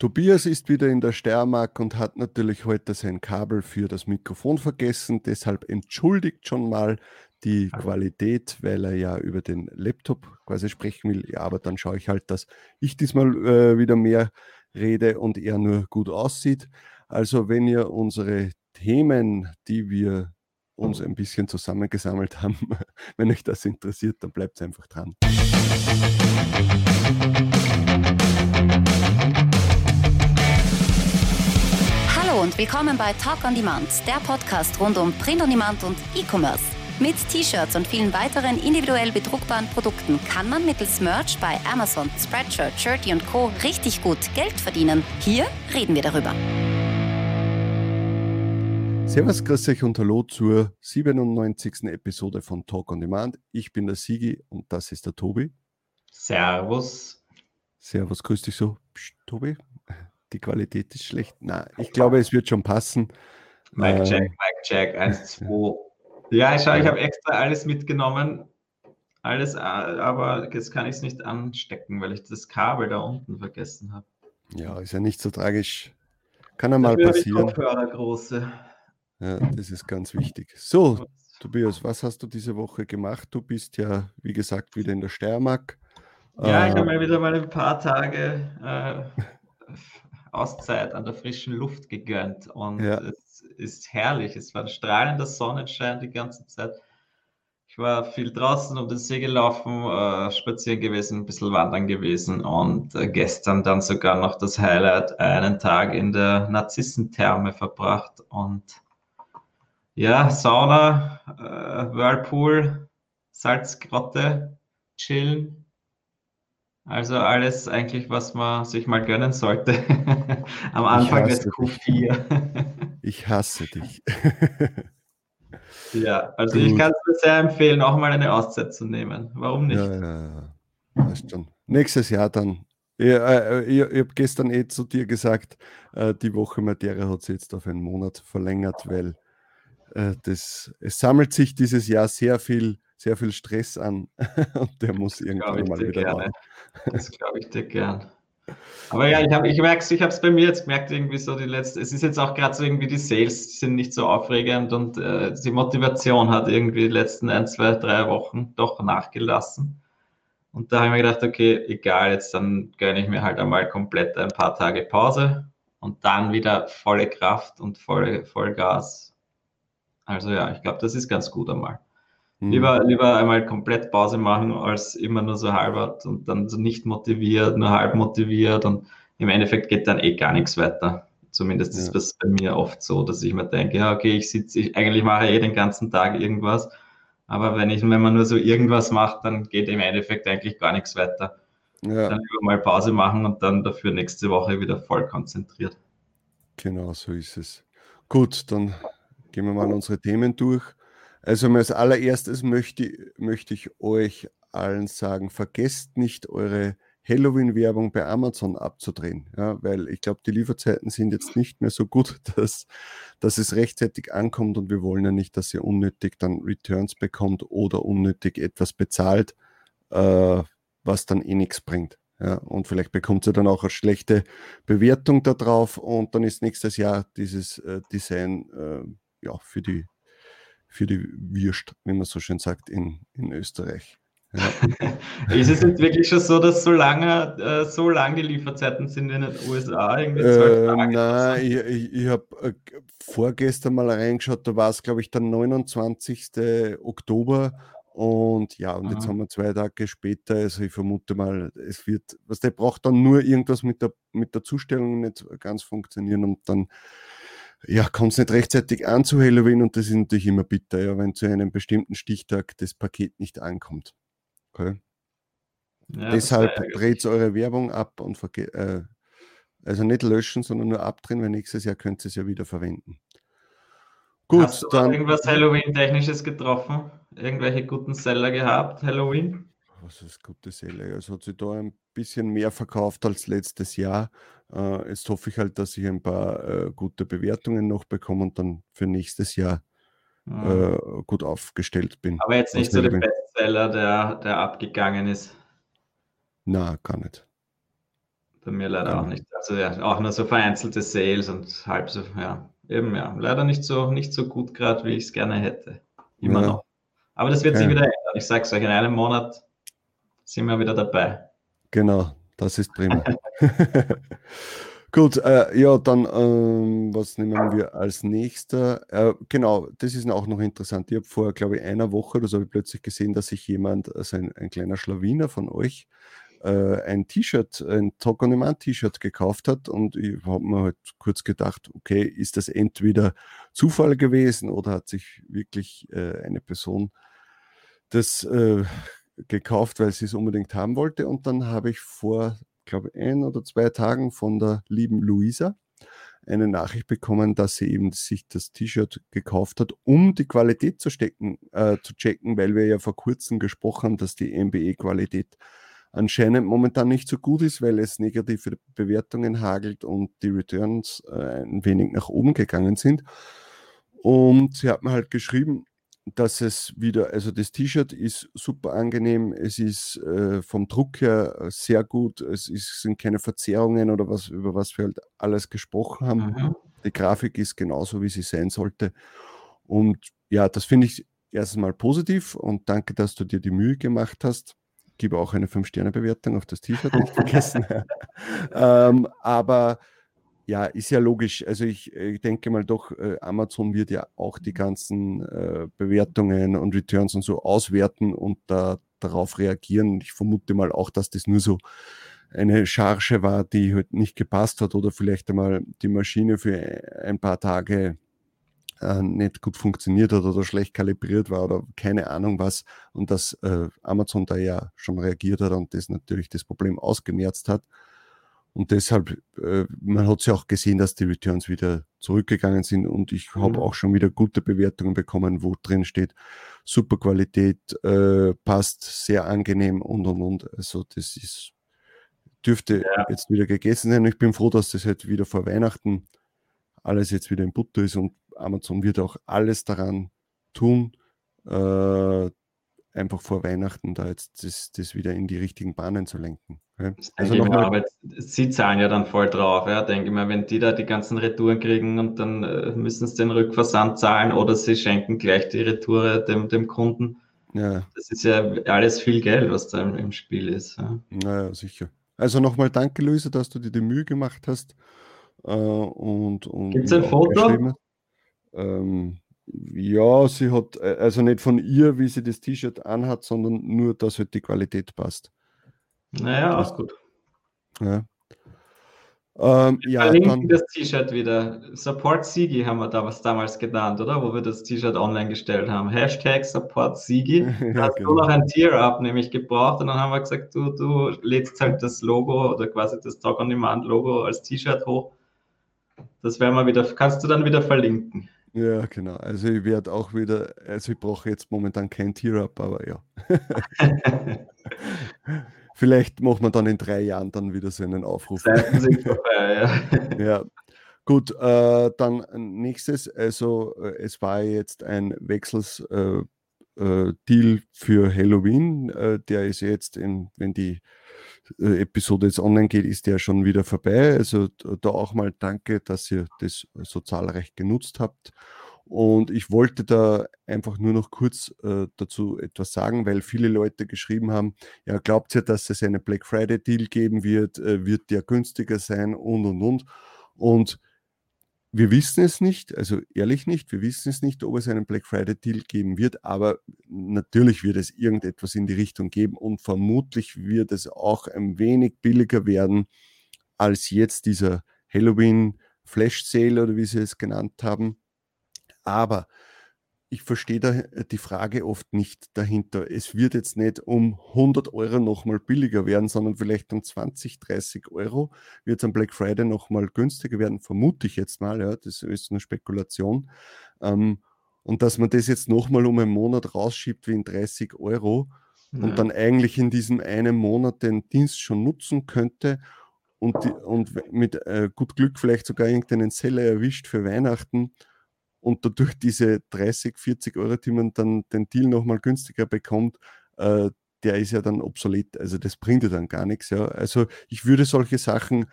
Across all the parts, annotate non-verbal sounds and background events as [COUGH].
Tobias ist wieder in der Steiermark und hat natürlich heute sein Kabel für das Mikrofon vergessen. Deshalb entschuldigt schon mal die Qualität, weil er ja über den Laptop quasi sprechen will. Ja, aber dann schaue ich halt, dass ich diesmal äh, wieder mehr rede und er nur gut aussieht. Also wenn ihr unsere Themen, die wir uns ein bisschen zusammengesammelt haben, [LAUGHS] wenn euch das interessiert, dann bleibt einfach dran. Hallo willkommen bei Talk on Demand, der Podcast rund um Print on Demand und E-Commerce. Mit T-Shirts und vielen weiteren individuell bedruckbaren Produkten kann man mittels Merch bei Amazon, Spreadshirt, Shirty und Co. richtig gut Geld verdienen. Hier reden wir darüber. Servus, grüß euch und hallo zur 97. Episode von Talk on Demand. Ich bin der Sigi und das ist der Tobi. Servus. Servus, grüß dich so. Psst, Tobi, die Qualität ist schlecht. Na, ich glaube, es wird schon passen. Mike Jack, Mike Jack, 1, 2. Ja, ich, ich habe extra alles mitgenommen. Alles, aber jetzt kann ich es nicht anstecken, weil ich das Kabel da unten vergessen habe. Ja, ist ja nicht so tragisch. Kann ja mal passieren. Kopfhörer große. Ja, das ist ganz wichtig. So, Tobias, was hast du diese Woche gemacht? Du bist ja, wie gesagt, wieder in der Steiermark. Ja, ich habe mir wieder mal ein paar Tage äh, Auszeit an der frischen Luft gegönnt und ja. es ist herrlich. Es war ein strahlender Sonnenschein die ganze Zeit. Ich war viel draußen um den See gelaufen, äh, spazieren gewesen, ein bisschen wandern gewesen und äh, gestern dann sogar noch das Highlight, einen Tag in der Narzissentherme verbracht und ja, Sauna, äh, Whirlpool, Salzgrotte, chillen, also alles eigentlich, was man sich mal gönnen sollte. [LAUGHS] Am Anfang des Q4. [LAUGHS] ich hasse dich. ja, also Gut. ich kann es sehr empfehlen, auch mal eine Auszeit zu nehmen. Warum nicht? Ja, ja, ja. Weißt schon. Nächstes Jahr dann. Ich, äh, ich, ich habe gestern eh zu dir gesagt, äh, die Woche Materia hat sich jetzt auf einen Monat verlängert, weil äh, das, es sammelt sich dieses Jahr sehr viel sehr viel Stress an [LAUGHS] und der muss irgendwann mal wieder gerne. Das [LAUGHS] glaube ich dir gern. Aber ja, ich, ich merke ich habe es bei mir jetzt gemerkt, irgendwie so die letzte, es ist jetzt auch gerade so irgendwie die Sales sind nicht so aufregend und äh, die Motivation hat irgendwie die letzten ein, zwei, drei Wochen doch nachgelassen. Und da habe ich mir gedacht, okay, egal, jetzt dann gönne ich mir halt einmal komplett ein paar Tage Pause und dann wieder volle Kraft und volle, voll Gas. Also ja, ich glaube, das ist ganz gut einmal. Mhm. Lieber, lieber einmal komplett Pause machen, als immer nur so halb und dann so nicht motiviert, nur halb motiviert und im Endeffekt geht dann eh gar nichts weiter. Zumindest ja. ist das bei mir oft so, dass ich mir denke, ja, okay, ich sitze, ich, eigentlich mache ich eh den ganzen Tag irgendwas, aber wenn ich, wenn man nur so irgendwas macht, dann geht im Endeffekt eigentlich gar nichts weiter. Ja. Dann lieber mal Pause machen und dann dafür nächste Woche wieder voll konzentriert. Genau, so ist es. Gut, dann gehen wir mal unsere Themen durch. Also als allererstes möchte, möchte ich euch allen sagen, vergesst nicht eure Halloween-Werbung bei Amazon abzudrehen, ja, weil ich glaube, die Lieferzeiten sind jetzt nicht mehr so gut, [LAUGHS] dass, dass es rechtzeitig ankommt und wir wollen ja nicht, dass ihr unnötig dann Returns bekommt oder unnötig etwas bezahlt, äh, was dann eh nichts bringt. Ja, und vielleicht bekommt ihr dann auch eine schlechte Bewertung darauf und dann ist nächstes Jahr dieses äh, Design äh, ja, für die für die Würst, wie man so schön sagt, in, in Österreich. Ja. [LAUGHS] ist es jetzt wirklich schon so, dass so lange, äh, so lange die Lieferzeiten sind in den USA? Irgendwie äh, nein, ich, ich, ich habe äh, vorgestern mal reingeschaut, da war es, glaube ich, der 29. Oktober. Und ja, und Aha. jetzt haben wir zwei Tage später, also ich vermute mal, es wird, was der braucht dann nur irgendwas mit der, mit der Zustellung nicht ganz funktionieren und dann ja, kommt es nicht rechtzeitig an zu Halloween und das ist natürlich immer bitter, ja, wenn zu einem bestimmten Stichtag das Paket nicht ankommt. Okay? Ja, Deshalb dreht eure Werbung ab und äh, also nicht löschen, sondern nur abdrehen, weil nächstes Jahr könnt ihr es ja wieder verwenden. Gut, Hast du dann. Irgendwas Halloween-Technisches getroffen? Irgendwelche guten Seller gehabt, Halloween? was ist gute Seele? Es hat sich da ein bisschen mehr verkauft als letztes Jahr. Äh, jetzt hoffe ich halt, dass ich ein paar äh, gute Bewertungen noch bekomme und dann für nächstes Jahr mhm. gut aufgestellt bin. Aber jetzt nicht so der Bestseller, der, der abgegangen ist. Na, gar nicht. Bei mir leider ja. auch nicht. Also ja, auch nur so vereinzelte Sales und halb so, ja, eben ja. Leider nicht so, nicht so gut gerade, wie ich es gerne hätte. Immer ja. noch. Aber das wird sich wieder ändern. Ich sage es euch, in einem Monat sind wir wieder dabei. Genau, das ist prima. [LAUGHS] Gut, äh, ja, dann, ähm, was nehmen wir als nächster? Äh, genau, das ist auch noch interessant. Ich habe vor, glaube ich, einer Woche oder so habe ich plötzlich gesehen, dass sich jemand, also ein, ein kleiner Schlawiner von euch, äh, ein T-Shirt, ein Talk on Demand T-Shirt gekauft hat und ich habe mir halt kurz gedacht, okay, ist das entweder Zufall gewesen oder hat sich wirklich äh, eine Person das äh, gekauft, weil sie es unbedingt haben wollte und dann habe ich vor glaube ein oder zwei Tagen von der lieben Luisa eine Nachricht bekommen, dass sie eben sich das T-Shirt gekauft hat, um die Qualität zu, stecken, äh, zu checken, weil wir ja vor kurzem gesprochen haben, dass die MBE-Qualität anscheinend momentan nicht so gut ist, weil es negative Bewertungen hagelt und die Returns äh, ein wenig nach oben gegangen sind. Und sie hat mir halt geschrieben, dass es wieder, also das T-Shirt ist super angenehm, es ist äh, vom Druck her äh, sehr gut, es ist, sind keine Verzerrungen oder was, über was wir halt alles gesprochen haben. Mhm. Die Grafik ist genauso, wie sie sein sollte. Und ja, das finde ich erstens mal positiv und danke, dass du dir die Mühe gemacht hast. Gebe auch eine 5-Sterne-Bewertung auf das T-Shirt, nicht vergessen. [LAUGHS] [LAUGHS] ähm, aber ja, ist ja logisch. Also ich, äh, ich denke mal doch, äh, Amazon wird ja auch die ganzen äh, Bewertungen und Returns und so auswerten und da, darauf reagieren. Ich vermute mal auch, dass das nur so eine Charge war, die halt nicht gepasst hat oder vielleicht einmal die Maschine für ein paar Tage äh, nicht gut funktioniert hat oder schlecht kalibriert war oder keine Ahnung was und dass äh, Amazon da ja schon reagiert hat und das natürlich das Problem ausgemerzt hat. Und deshalb, äh, man hat ja auch gesehen, dass die Returns wieder zurückgegangen sind und ich mhm. habe auch schon wieder gute Bewertungen bekommen, wo drin steht, super Qualität, äh, passt, sehr angenehm und und und. Also das ist, dürfte ja. jetzt wieder gegessen sein. Ich bin froh, dass das jetzt wieder vor Weihnachten alles jetzt wieder in Butter ist und Amazon wird auch alles daran tun, äh, einfach vor Weihnachten da jetzt das, das wieder in die richtigen Bahnen zu lenken. Ja. Also noch mal, aber sie zahlen ja dann voll drauf, ja, denke ich mal, wenn die da die ganzen Retouren kriegen und dann äh, müssen sie den Rückversand zahlen oder sie schenken gleich die Retoure dem, dem Kunden. Ja. Das ist ja alles viel Geld, was da im, im Spiel ist. Ja. Naja, sicher. Also nochmal danke, Luise, dass du dir die Mühe gemacht hast. Äh, und, und Gibt es ein Foto? Ähm, ja, sie hat, äh, also nicht von ihr, wie sie das T-Shirt anhat, sondern nur, dass halt die Qualität passt. Naja, auch gut. Ja. Ähm, ja, verlinken das T-Shirt wieder. Support Sigi haben wir da was damals genannt, oder? Wo wir das T-Shirt online gestellt haben. Hashtag Support Sigi. [LAUGHS] Da hast genau. du noch ein Tier-Up nämlich gebraucht und dann haben wir gesagt, du, du lädst halt das Logo oder quasi das Talk on Demand Logo als T-Shirt hoch. Das werden wir wieder, kannst du dann wieder verlinken. Ja, genau. Also ich werde auch wieder, also ich brauche jetzt momentan kein Tier-Up, aber ja. [LAUGHS] Vielleicht machen wir dann in drei Jahren dann wieder so einen Aufruf. Sind vorbei, ja. [LAUGHS] ja. Gut, äh, dann nächstes, also äh, es war jetzt ein Wechselsdeal äh, äh für Halloween. Äh, der ist jetzt, in, wenn die Episode jetzt online geht, ist der schon wieder vorbei. Also da auch mal danke, dass ihr das so zahlreich genutzt habt. Und ich wollte da einfach nur noch kurz äh, dazu etwas sagen, weil viele Leute geschrieben haben, ja, glaubt ihr, dass es einen Black Friday Deal geben wird? Äh, wird der günstiger sein? Und, und, und. Und wir wissen es nicht, also ehrlich nicht, wir wissen es nicht, ob es einen Black Friday Deal geben wird, aber natürlich wird es irgendetwas in die Richtung geben und vermutlich wird es auch ein wenig billiger werden als jetzt dieser Halloween Flash Sale oder wie sie es genannt haben. Aber ich verstehe da äh, die Frage oft nicht dahinter. Es wird jetzt nicht um 100 Euro nochmal billiger werden, sondern vielleicht um 20, 30 Euro wird es am Black Friday nochmal günstiger werden, vermute ich jetzt mal. Ja, das ist eine Spekulation. Ähm, und dass man das jetzt nochmal um einen Monat rausschiebt wie in 30 Euro ja. und dann eigentlich in diesem einen Monat den Dienst schon nutzen könnte und, die, und mit äh, gut Glück vielleicht sogar irgendeinen Seller erwischt für Weihnachten und dadurch diese 30, 40 Euro, die man dann den Deal nochmal günstiger bekommt, äh, der ist ja dann obsolet. Also das bringt ja dann gar nichts. Ja. Also ich würde solche Sachen,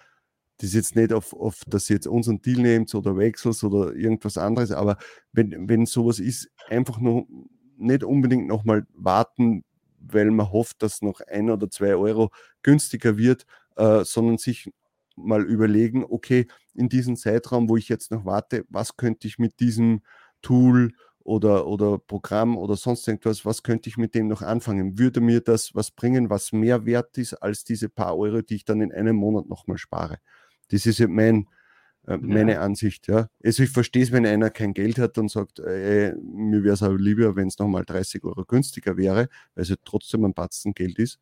das ist jetzt nicht auf, auf dass ihr jetzt unseren Deal nehmt oder wechselt oder irgendwas anderes, aber wenn, wenn sowas ist, einfach nur nicht unbedingt nochmal warten, weil man hofft, dass noch ein oder zwei Euro günstiger wird, äh, sondern sich mal überlegen, okay, in diesem Zeitraum, wo ich jetzt noch warte, was könnte ich mit diesem Tool oder, oder Programm oder sonst irgendwas, was könnte ich mit dem noch anfangen? Würde mir das was bringen, was mehr wert ist als diese paar Euro, die ich dann in einem Monat nochmal spare? Das ist mein, äh, meine ja. Ansicht. Ja. Also ich verstehe es, wenn einer kein Geld hat und sagt, äh, mir wäre es aber lieber, wenn es nochmal 30 Euro günstiger wäre, weil es trotzdem ein Batzen Geld ist.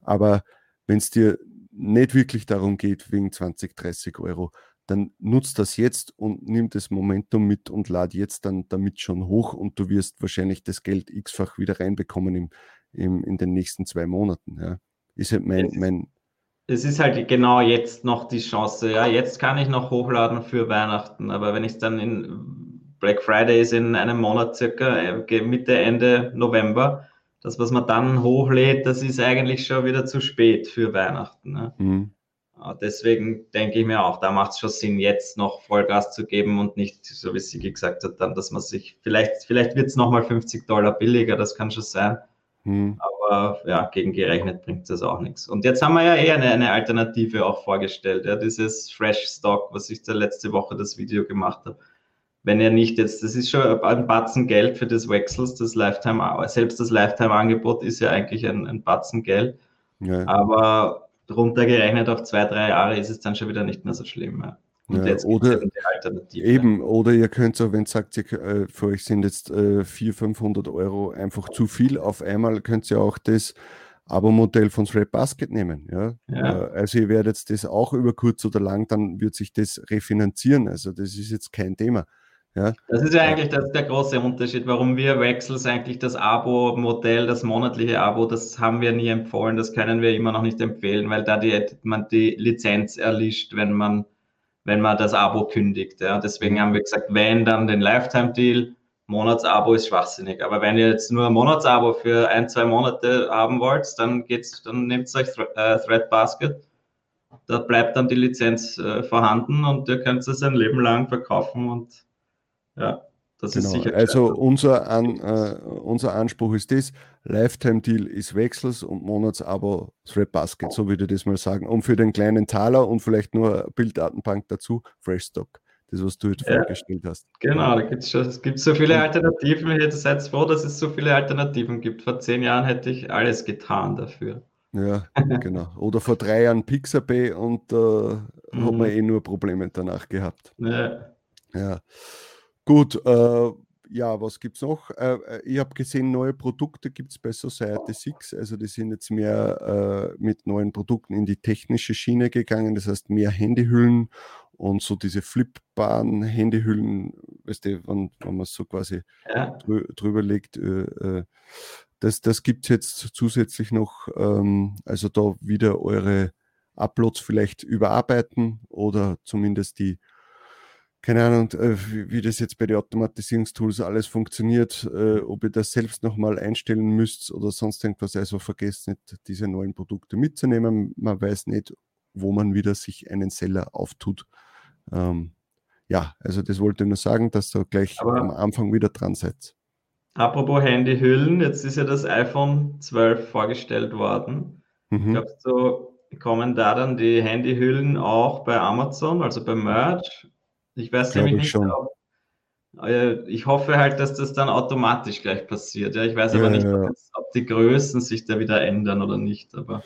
Aber wenn es dir nicht wirklich darum geht, wegen 20, 30 Euro, dann nutzt das jetzt und nimm das Momentum mit und lad jetzt dann damit schon hoch und du wirst wahrscheinlich das Geld x-fach wieder reinbekommen im, im, in den nächsten zwei Monaten. Ja. Ist halt mein, mein, es ist halt genau jetzt noch die Chance. Ja, jetzt kann ich noch hochladen für Weihnachten, aber wenn ich es dann in Black Friday ist in einem Monat circa, äh, Mitte, Ende November, das, was man dann hochlädt, das ist eigentlich schon wieder zu spät für Weihnachten. Ne? Mhm. Deswegen denke ich mir auch, da macht es schon Sinn, jetzt noch Vollgas zu geben und nicht, so wie Sigi gesagt hat, dann, dass man sich, vielleicht, vielleicht wird es nochmal 50 Dollar billiger, das kann schon sein. Hm. Aber ja, gegengerechnet bringt das auch nichts. Und jetzt haben wir ja eher eine, eine Alternative auch vorgestellt, ja, dieses Fresh Stock, was ich da letzte Woche das Video gemacht habe. Wenn ihr nicht jetzt, das ist schon ein Batzen Geld für das Wechsels, das Lifetime, selbst das Lifetime-Angebot ist ja eigentlich ein, ein Batzen Geld. Ja. Aber runtergerechnet auf zwei, drei Jahre ist es dann schon wieder nicht mehr so schlimm. Ja. Ja, oder eben, oder ihr könnt auch, wenn ihr sagt, ihr, äh, für euch sind jetzt äh, 400, 500 Euro einfach zu viel auf einmal, könnt ihr auch das Abo-Modell von Thread Basket nehmen. Ja? ja? Äh, also ihr werdet das auch über kurz oder lang, dann wird sich das refinanzieren. Also das ist jetzt kein Thema. Ja. Das ist ja eigentlich das, der große Unterschied, warum wir Wechsels eigentlich das Abo-Modell, das monatliche Abo, das haben wir nie empfohlen, das können wir immer noch nicht empfehlen, weil da die, man die Lizenz erlischt, wenn man wenn man das Abo kündigt. Ja. Deswegen haben wir gesagt, wenn dann den Lifetime-Deal, Monatsabo ist schwachsinnig. Aber wenn ihr jetzt nur ein Monatsabo für ein, zwei Monate haben wollt, dann geht's, dann nehmt euch äh, Threadbasket. Da bleibt dann die Lizenz äh, vorhanden und ihr könnt es ein Leben lang verkaufen und ja. Das genau. ist sicher also unser, An, äh, unser Anspruch ist das, Lifetime-Deal ist Wechsels und Monatsabo Thread Basket, so würde ich das mal sagen. Und für den kleinen Taler und vielleicht nur Bilddatenbank dazu, Freshstock. Das, was du jetzt ja. vorgestellt hast. Genau, da schon, es gibt so viele Alternativen. Ich hätte seid froh, dass es so viele Alternativen gibt. Vor zehn Jahren hätte ich alles getan dafür. Ja, genau. Oder vor drei Jahren Pixabay und äh, mhm. haben wir eh nur Probleme danach gehabt. Ja. ja. Gut, äh, ja, was gibt es noch? Äh, äh ich habe gesehen, neue Produkte gibt es bei Society 6. Also die sind jetzt mehr äh, mit neuen Produkten in die technische Schiene gegangen. Das heißt mehr Handyhüllen und so diese flippbaren Handyhüllen, weißt du, wenn, wenn man es so quasi ja. drü drüber legt. Äh, äh das das gibt es jetzt zusätzlich noch. Ähm, also da wieder eure Uploads vielleicht überarbeiten oder zumindest die keine Ahnung, äh, wie, das jetzt bei den Automatisierungstools alles funktioniert, äh, ob ihr das selbst nochmal einstellen müsst oder sonst irgendwas. Also vergesst nicht, diese neuen Produkte mitzunehmen. Man weiß nicht, wo man wieder sich einen Seller auftut. Ähm, ja, also das wollte ich nur sagen, dass ihr gleich Aber am Anfang wieder dran seid. Apropos Handyhüllen, jetzt ist ja das iPhone 12 vorgestellt worden. Mhm. Glaubst du, kommen da dann die Handyhüllen auch bei Amazon, also bei Merch? Ich weiß nämlich nicht, schon. Ob, äh, ich hoffe halt, dass das dann automatisch gleich passiert. Ja, ich weiß ja, aber nicht, ja. ob, die Größen sich da wieder ändern oder nicht. Aber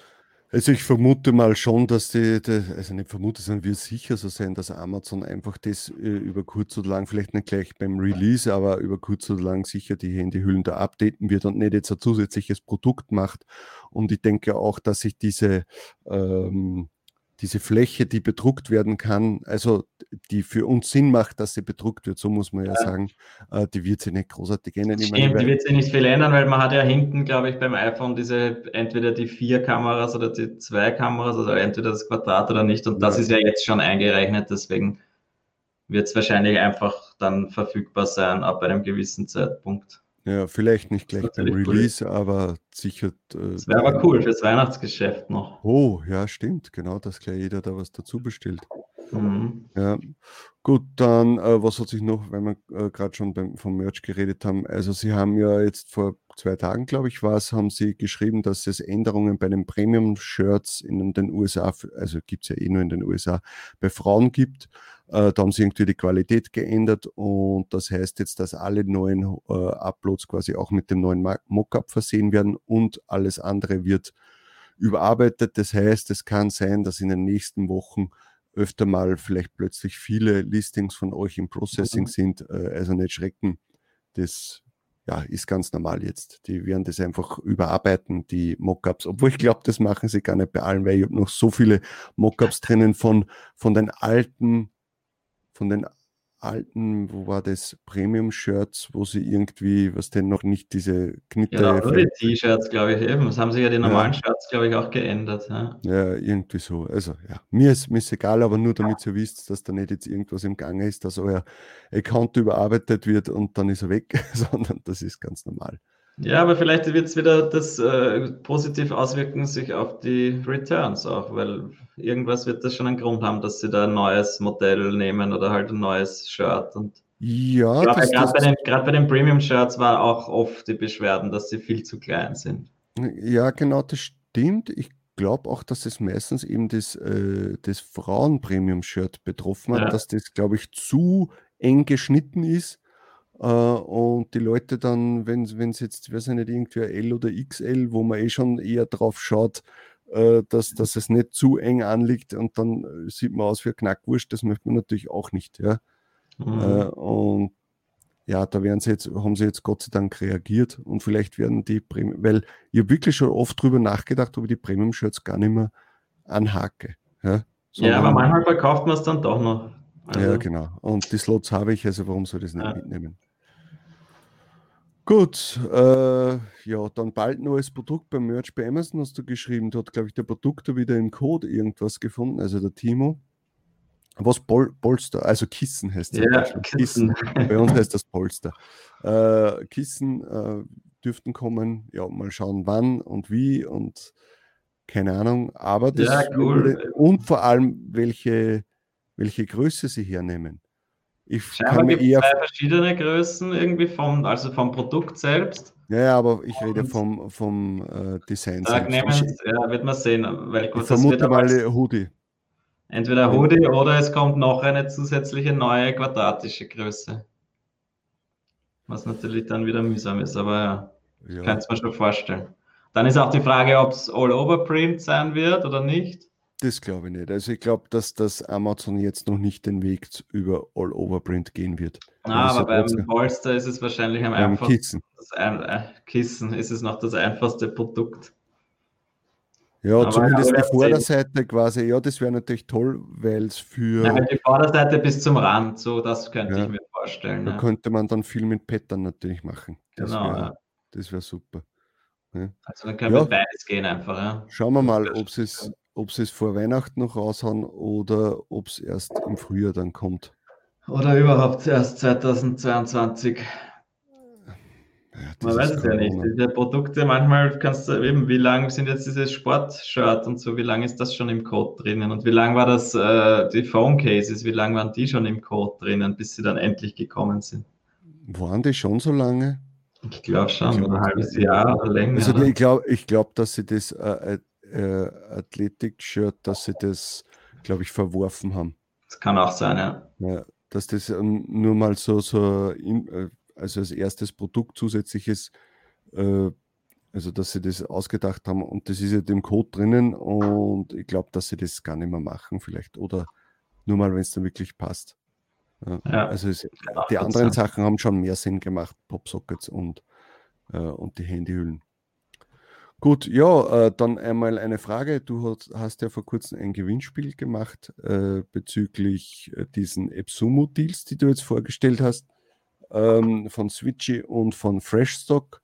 also ich vermute mal schon, dass die, die also nicht vermute, sondern wir sicher so sein, dass Amazon einfach das äh, über kurz oder lang, vielleicht nicht gleich beim Release, aber über kurz oder lang sicher die Handyhüllen da updaten wird und nicht jetzt ein zusätzliches Produkt macht. Und ich denke auch, dass sich diese ähm, diese Fläche, die bedruckt werden kann, also die für uns Sinn macht, dass sie bedruckt wird, so muss man ja, ja. sagen, äh, die wird sich nicht großartig ändern. Stimmt, die wird sich nicht viel ändern, weil man hat ja hinten, glaube ich, beim iPhone diese entweder die vier Kameras oder die zwei Kameras, also entweder das Quadrat oder nicht. Und ja. das ist ja jetzt schon eingerechnet, deswegen wird es wahrscheinlich einfach dann verfügbar sein ab einem gewissen Zeitpunkt. Ja, vielleicht nicht gleich beim natürlich cool. Release, aber sicher. Äh, Das wäre aber cool fürs Weihnachtsgeschäft noch. Oh, ja, stimmt, genau, dass gleich jeder da was dazu bestellt. Mhm. Ja, gut, dann, äh, was hat sich noch, wenn wir äh, gerade schon beim, vom Merch geredet haben, also Sie haben ja jetzt vor zwei Tagen, glaube ich, war es, haben Sie geschrieben, dass es Änderungen bei den Premium-Shirts in den USA, also gibt es ja eh nur in den USA, bei Frauen gibt. Äh, da haben sie irgendwie die Qualität geändert und das heißt jetzt, dass alle neuen äh, Uploads quasi auch mit dem neuen Mockup versehen werden und alles andere wird überarbeitet. Das heißt, es kann sein, dass in den nächsten Wochen öfter mal vielleicht plötzlich viele Listings von euch im Processing Mhm. sind. Äh, also nicht schrecken. Das ja, ist ganz normal jetzt. Die werden das einfach überarbeiten, die Mockups. Obwohl ich glaube, das machen sie gar nicht bei allen, weil ich habe noch so viele Mockups drinnen von, von den alten, von den alten, wo war das, Premium-Shirts, wo sie irgendwie, was denn noch nicht diese Knitte, Genau, nur die T-Shirts, glaube ich, eben. Das haben sich ja die normalen Ja. Shirts, glaube ich, auch geändert. Ja. Ja, irgendwie so. Also, ja, mir ist, mir ist egal, aber nur damit ihr wisst, dass da nicht jetzt irgendwas im Gange ist, dass euer Account überarbeitet wird und dann ist er weg, [LAUGHS] sondern das ist ganz normal. Ja, aber vielleicht wird es wieder das äh, positiv auswirken sich auf die Returns auch, weil irgendwas wird das schon einen Grund haben, dass sie da ein neues Modell nehmen oder halt ein neues Shirt. Und Ja, gerade bei bei den Premium-Shirts war auch oft die Beschwerden, dass sie viel zu klein sind. ja, genau, das stimmt. Ich glaube auch, dass es meistens eben das, äh, das Frauen-Premium-Shirt betroffen hat, Ja. dass das, glaube ich, zu eng geschnitten ist. Äh, und die Leute dann, wenn es jetzt, weiß ich nicht, irgendwie L oder XL, wo man eh schon eher drauf schaut, äh, dass, dass es nicht zu eng anliegt und dann äh, sieht man aus wie ein Knackwurst, das möchte man natürlich auch nicht, ja. Mhm. Und ja, da werden sie jetzt, haben sie jetzt Gott sei Dank reagiert und vielleicht werden die Premium, weil ich habe wirklich schon oft drüber nachgedacht, ob ich die Premium-Shirts gar nicht mehr anhake. Ja, ja, aber manchmal verkauft man es dann doch noch. Also, ja, genau. Und die Slots habe ich, also warum soll ich das nicht Ja. mitnehmen? Gut, äh, ja, dann bald neues Produkt beim Merch bei Amazon hast du geschrieben. Da hat, glaube ich, der Produkter wieder im Code irgendwas gefunden, also der Timo. Was Pol Polster, also Kissen heißt in Ja, Deutschland. Kissen. Bei uns heißt das Polster. Äh, Kissen äh, dürften kommen, ja, mal schauen wann und wie und keine Ahnung, aber das Ja, cool. und vor allem welche, welche Größe sie hernehmen. Ich Scheinbar kann mir eher, zwei verschiedene Größen irgendwie vom, also vom Produkt selbst. ja, aber ich rede vom, vom äh, Design Da nehmen, Ich, ja, wird man sehen, weil ich gut, das vermute mal Hoodie. entweder Hoodie oder es kommt noch eine zusätzliche neue quadratische Größe. Was natürlich dann wieder mühsam ist, aber ja, Ja. kann es mir schon vorstellen. Dann ist auch die Frage, ob es All-Over-Print sein wird oder nicht. Das glaube ich nicht. Also ich glaube, dass das Amazon jetzt noch nicht den Weg über All-Over-Print gehen wird. Ja aber beim trotzdem- Polster ist es wahrscheinlich am einfachsten. Kissen. Ein, äh, Kissen ist es noch das einfachste Produkt. Ja, Aber zumindest die Vorderseite quasi. Ja, das wäre natürlich toll, weil es für, Ja, halt die Vorderseite bis zum Rand, so das könnte Ja. ich mir vorstellen. da Ja. könnte man dann viel mit Pattern natürlich machen. Das Genau, wäre ja. das wär super. Also dann können wir beides gehen einfach. Ja. Schauen wir mal, ob es ob sie es vor Weihnachten noch raushauen oder ob es erst im Frühjahr dann kommt. Oder überhaupt erst 2022. Ja, Man weiß es ja nicht. Diese Produkte, manchmal kannst du eben, wie lang sind jetzt diese Sportshirt und so, wie lange ist das schon im Code drinnen? Und wie lange war das, äh, die Phone Cases, wie lange waren die schon im Code drinnen, bis sie dann endlich gekommen sind? Waren die schon so lange? Ich glaube schon, Ich glaub, ein halbes ja. Jahr oder länger. Also ich glaube, ich glaub, dass sie das äh, äh, Athletik-Shirt, dass sie das, glaube ich, verworfen haben. das kann auch sein, ja. Ja, dass das ähm, nur mal so, so in, äh, also als erstes Produkt zusätzliches, äh, also dass sie das ausgedacht haben und das ist ja im Code drinnen und ich glaube, dass sie das gar nicht mehr machen vielleicht oder nur mal, wenn es dann wirklich passt. Ja, Ja, also es, die anderen sein. Sachen haben schon mehr Sinn gemacht, Popsockets und, äh, und die Handyhüllen. Gut, ja, äh, dann einmal eine Frage. Du hast, hast ja vor kurzem ein Gewinnspiel gemacht äh, bezüglich äh, diesen Epsumo-Deals, die du jetzt vorgestellt hast, ähm, von Switchy und von Freshstock.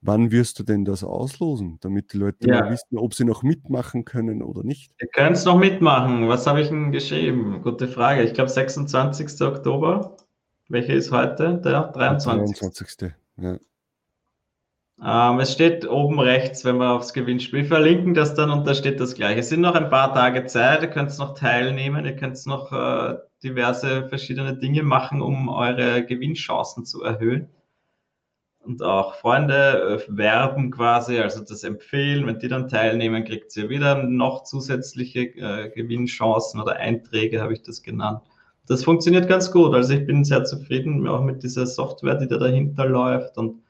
Wann wirst du denn das auslosen, damit die Leute Ja. wissen, ob sie noch mitmachen können oder nicht? Ihr könnt es noch mitmachen. Was habe ich denn geschrieben? Gute Frage. Ich glaube 26. Oktober. Welcher ist heute? Der 23. 23. Ja. Ähm, es steht oben rechts, wenn wir aufs Gewinnspiel verlinken, das dann und da steht das gleiche. Es sind noch ein paar Tage Zeit, ihr könnt noch teilnehmen, ihr könnt noch äh, diverse verschiedene Dinge machen, um eure Gewinnchancen zu erhöhen. Und auch Freunde äh, werben quasi, also das empfehlen. Wenn die dann teilnehmen, kriegt ihr wieder noch zusätzliche äh, Gewinnchancen oder Einträge, habe ich das genannt. Das funktioniert ganz gut. Also ich bin sehr zufrieden auch mit dieser Software, die da dahinter läuft und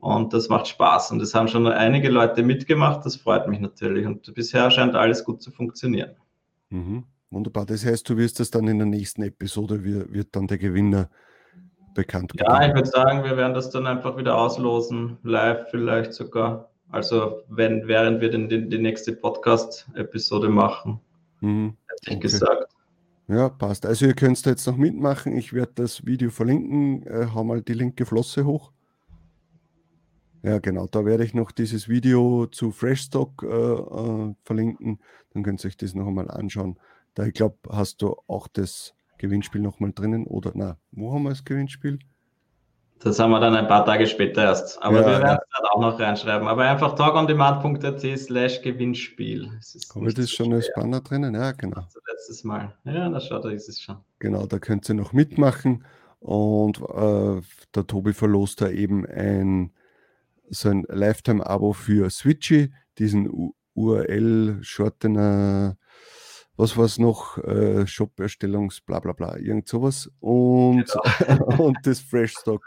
und das macht Spaß. Und es haben schon einige Leute mitgemacht. Das freut mich natürlich. Und bisher scheint alles gut zu funktionieren. Mhm. Wunderbar. Das heißt, du wirst das dann in der nächsten Episode, wird dann der Gewinner bekannt gegeben. Ja, ich würde sagen, wir werden das dann einfach wieder auslosen, live vielleicht sogar. Also wenn, während wir den, den die nächste Podcast-Episode machen, mhm. hätte ich okay. gesagt. Ja, passt. Also ihr könnt jetzt noch mitmachen. Ich werde das Video verlinken. Äh, hau mal die linke Flosse hoch. Ja, genau. Da werde ich noch dieses Video zu Freshstock äh, äh, verlinken. Dann könnt ihr euch das noch einmal anschauen. Da ich glaube, hast du auch das Gewinnspiel noch mal drinnen oder na, wo haben wir das Gewinnspiel? Das haben wir dann ein paar Tage später erst. Aber ja, wir werden es dann auch noch reinschreiben. Aber einfach talkondemand.at slash Gewinnspiel. Haben wir das schon als Banner drinnen? Ja, genau. Also letztes Mal. Ja, da schaut, da ist es schon. Genau, da könnt ihr noch mitmachen. Und äh, der Tobi verlost da eben ein so ein Lifetime-Abo für Switchy, diesen URL-Shortener, was war es noch, äh, Shop-Erstellungs, bla bla bla, irgend sowas. Und, genau. [LAUGHS] und das Freshstock.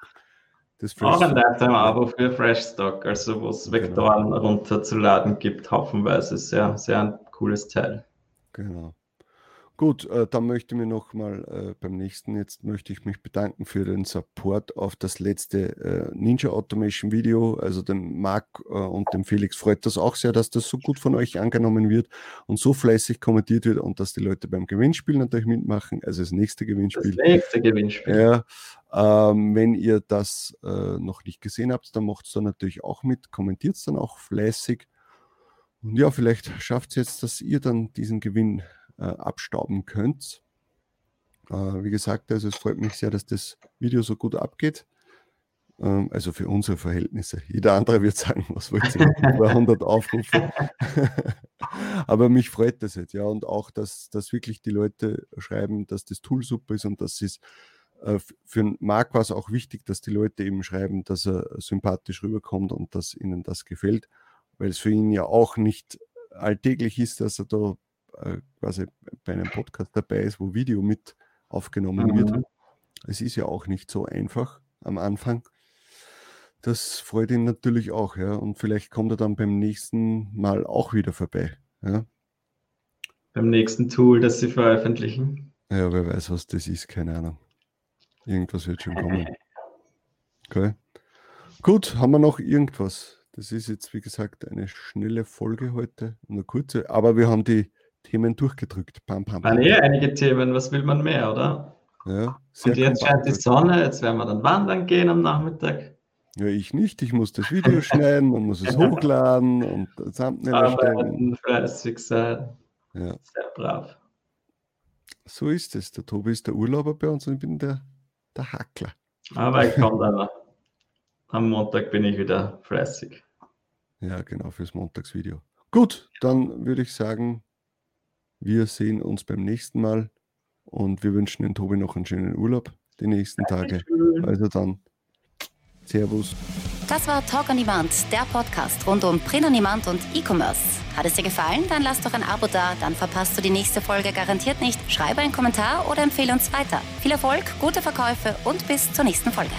Das Fresh Auch ein Lifetime-Abo für Freshstock, also wo es genau. Vektoren genau. runterzuladen gibt, haufenweise. Sehr, sehr ein cooles Teil. Genau. Gut, äh, dann möchte ich mir noch mal äh, beim nächsten, jetzt möchte ich mich bedanken für den Support auf das letzte äh, Ninja Automation Video. Also dem Marc äh, und dem Felix freut das auch sehr, dass das so gut von euch angenommen wird und so fleißig kommentiert wird und dass die Leute beim Gewinnspiel natürlich mitmachen. Also das nächste Gewinnspiel. Das nächste Gewinnspiel. Ja, ähm, wenn ihr das äh, noch nicht gesehen habt, dann macht es dann natürlich auch mit, kommentiert es dann auch fleißig. Und ja, vielleicht schafft es jetzt, dass ihr dann diesen Gewinn äh, abstauben könnt. Äh, wie gesagt, also es freut mich sehr, dass das Video so gut abgeht. Ähm, also für unsere Verhältnisse. Jeder andere wird sagen, was wollt ihr über [LAUGHS] 100 Aufrufe. [LAUGHS] Aber mich freut das jetzt, ja. Und auch, dass, dass wirklich die Leute schreiben, dass das Tool super ist und dass es äh, für Marc war es auch wichtig, dass die Leute eben schreiben, dass er sympathisch rüberkommt und dass ihnen das gefällt, weil es für ihn ja auch nicht alltäglich ist, dass er da äh, quasi bei einem Podcast dabei ist, wo Video mit aufgenommen mhm. wird. Es ist ja auch nicht so einfach am Anfang. Das freut ihn natürlich auch, ja. Und vielleicht kommt er dann beim nächsten Mal auch wieder vorbei. Ja. Beim nächsten Tool, das Sie veröffentlichen. Ja, wer weiß, was das ist, keine Ahnung. Irgendwas wird schon kommen. [LAUGHS] Okay. Gut, haben wir noch irgendwas? Das ist jetzt, wie gesagt, eine schnelle Folge heute, eine kurze, aber wir haben die Themen durchgedrückt. Pam, pam, pam. eh einige Themen, was will man mehr, oder? Ja, Und jetzt scheint die Sonne, jetzt werden wir dann wandern gehen am Nachmittag. Ja, ich nicht. Ich muss das Video [LAUGHS] schneiden und muss es hochladen und Thumbnail erstellen. fleißig sein. Ja. Sehr brav. So ist es. Der Tobi ist der Urlauber bei uns und ich bin der, der Hackler. Aber ich komme [LAUGHS] dann. Am Montag bin ich wieder fleißig. Ja, genau, fürs Montagsvideo. Gut, dann würde ich sagen, wir sehen uns beim nächsten Mal und wir wünschen den Tobi noch einen schönen Urlaub die nächsten Tage. Also dann, Servus. Das war Talk on Demand, der Podcast rund um Print on Demand und E-Commerce. Hat es dir gefallen? Dann lass doch ein Abo da, dann verpasst du die nächste Folge garantiert nicht. Schreibe einen Kommentar oder empfehle uns weiter. Viel Erfolg, gute Verkäufe und bis zur nächsten Folge.